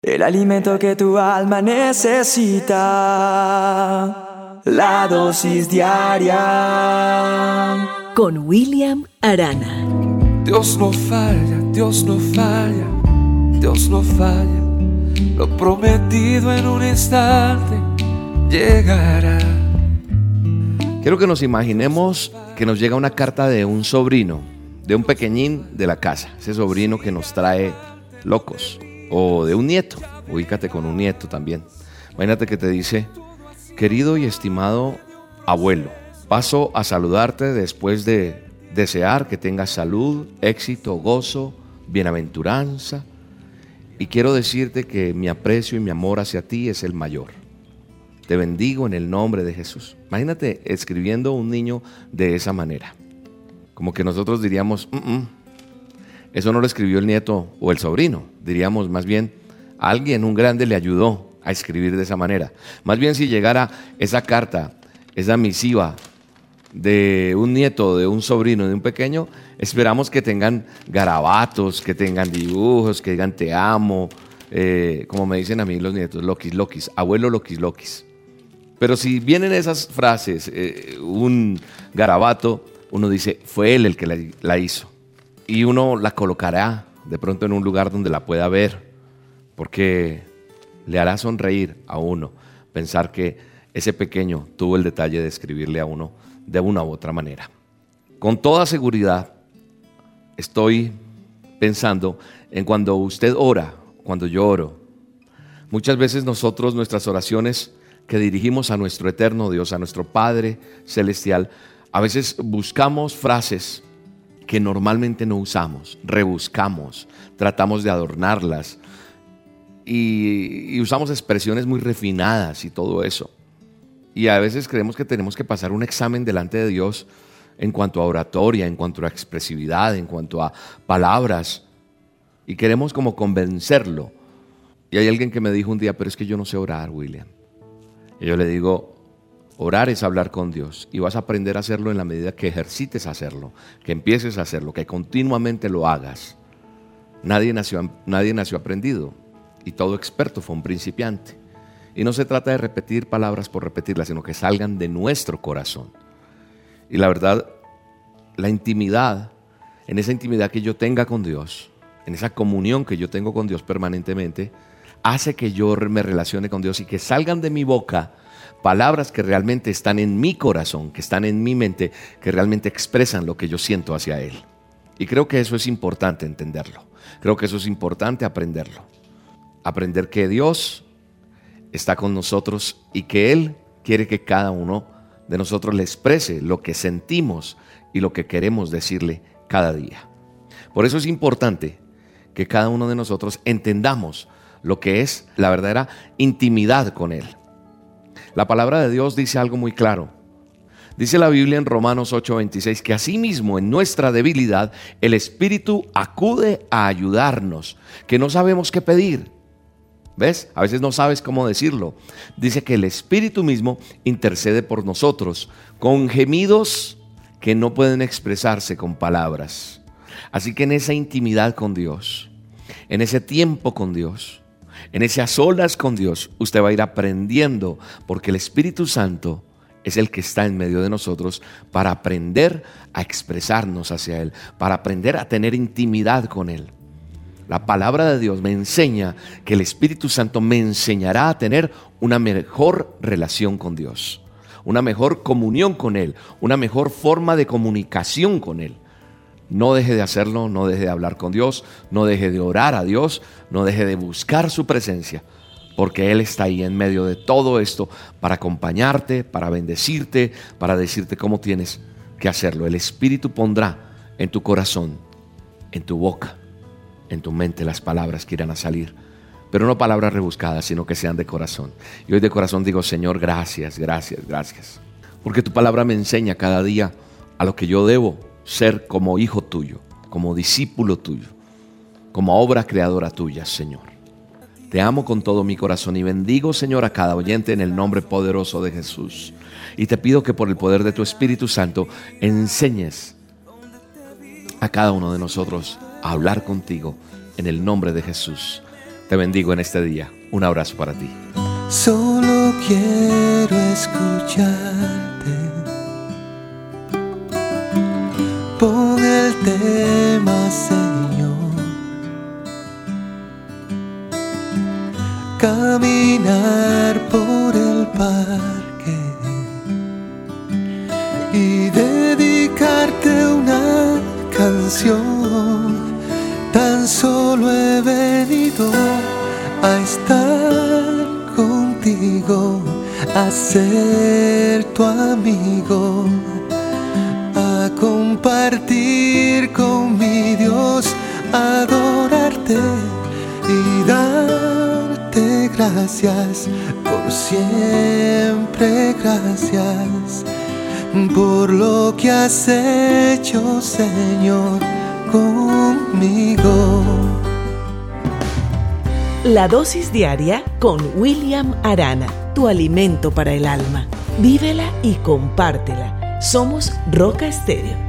El alimento que tu alma necesita. La dosis diaria. Con William Arana. Dios no falla, Dios no falla, Dios no falla. Lo prometido en un instante llegará. Quiero que nos imaginemos que nos llega una carta de un sobrino, de un pequeñín de la casa, ese sobrino que nos trae locos o de un nieto. Ubícate con un nieto también. Imagínate que te dice, querido y estimado abuelo, paso a saludarte después de desear que tengas salud, éxito, gozo, bienaventuranza. Y quiero decirte que mi aprecio y mi amor hacia ti es el mayor. Te bendigo en el nombre de Jesús. Imagínate escribiendo un niño de esa manera. Como que nosotros diríamos, mm, mm, eso no lo escribió el nieto o el sobrino. Diríamos más bien, alguien, un grande, le ayudó a escribir de esa manera. Más bien si llegara esa carta, esa misiva de un nieto, de un sobrino, de un pequeño, esperamos que tengan garabatos, que tengan dibujos, que digan te amo, eh, como me dicen a mí los nietos, loquis, loquis, abuelo loquis, loquis. Pero si vienen esas frases, eh, un garabato, uno dice, fue él el que la hizo y uno la colocará de pronto en un lugar donde la pueda ver, porque le hará sonreír a uno pensar que ese pequeño tuvo el detalle de escribirle a uno de una u otra manera. Con toda seguridad estoy pensando en cuando usted ora, cuando yo oro. Muchas veces nosotros nuestras oraciones que dirigimos a nuestro eterno Dios, a nuestro Padre celestial, a veces buscamos frases que normalmente no usamos, rebuscamos, tratamos de adornarlas y, usamos expresiones muy refinadas y todo eso. Y a veces creemos que tenemos que pasar un examen delante de Dios en cuanto a oratoria, en cuanto a expresividad, en cuanto a palabras. Y queremos como convencerlo. Y hay alguien que me dijo un día, pero es que yo no sé orar, William. Y yo le digo, Orar es hablar con Dios y vas a aprender a hacerlo en la medida que ejercites hacerlo, que empieces a hacerlo, que continuamente lo hagas. Nadie nació, nadie nació aprendido y todo experto fue un principiante. Y no se trata de repetir palabras por repetirlas, sino que salgan de nuestro corazón. Y la verdad, la intimidad, en esa intimidad que yo tenga con Dios, en esa comunión que yo tengo con Dios permanentemente, hace que yo me relacione con Dios y que salgan de mi boca palabras que realmente están en mi corazón, que están en mi mente, que realmente expresan lo que yo siento hacia Él. Y creo que eso es importante entenderlo. Creo que eso es importante aprenderlo. Aprender que Dios está con nosotros y que Él quiere que cada uno de nosotros le exprese lo que sentimos y lo que queremos decirle cada día. Por eso es importante que cada uno de nosotros entendamos lo que es la verdadera intimidad con Él. La palabra de Dios dice algo muy claro. Dice la Biblia en Romanos 8:26 que asimismo en nuestra debilidad el Espíritu acude a ayudarnos, que no sabemos qué pedir. ¿Ves? A veces no sabes cómo decirlo. Dice que el Espíritu mismo intercede por nosotros con gemidos que no pueden expresarse con palabras. Así que en esa intimidad con Dios, en ese tiempo con Dios, en esas solas con Dios, usted va a ir aprendiendo, porque el Espíritu Santo es el que está en medio de nosotros para aprender a expresarnos hacia Él, para aprender a tener intimidad con Él. La palabra de Dios me enseña que el Espíritu Santo me enseñará a tener una mejor relación con Dios, una mejor comunión con Él, una mejor forma de comunicación con Él. No deje de hacerlo, no deje de hablar con Dios, no deje de orar a Dios, no deje de buscar su presencia, porque Él está ahí en medio de todo esto para acompañarte, para bendecirte, para decirte cómo tienes que hacerlo. El Espíritu pondrá en tu corazón, en tu boca, en tu mente las palabras que irán a salir. Pero no palabras rebuscadas, sino que sean de corazón. Y hoy de corazón digo, Señor, gracias, gracias, gracias. Porque tu palabra me enseña cada día a lo que yo debo ser como hijo tuyo, como discípulo tuyo, como obra creadora tuya, Señor. Te amo con todo mi corazón y bendigo, Señor, a cada oyente en el nombre poderoso de Jesús. Y te pido que por el poder de tu Espíritu Santo enseñes a cada uno de nosotros a hablar contigo en el nombre de Jesús. Te bendigo en este día. Un abrazo para ti. Solo quiero escucharte. Caminar por el parque y dedicarte una canción. Tan solo he venido a estar contigo, a ser tu amigo, a compartir con mi Dios, adorarte gracias por siempre, gracias por lo que has hecho, Señor, conmigo. La dosis diaria con William Arana, tu alimento para el alma. Vívela y compártela. Somos Roca Estéreo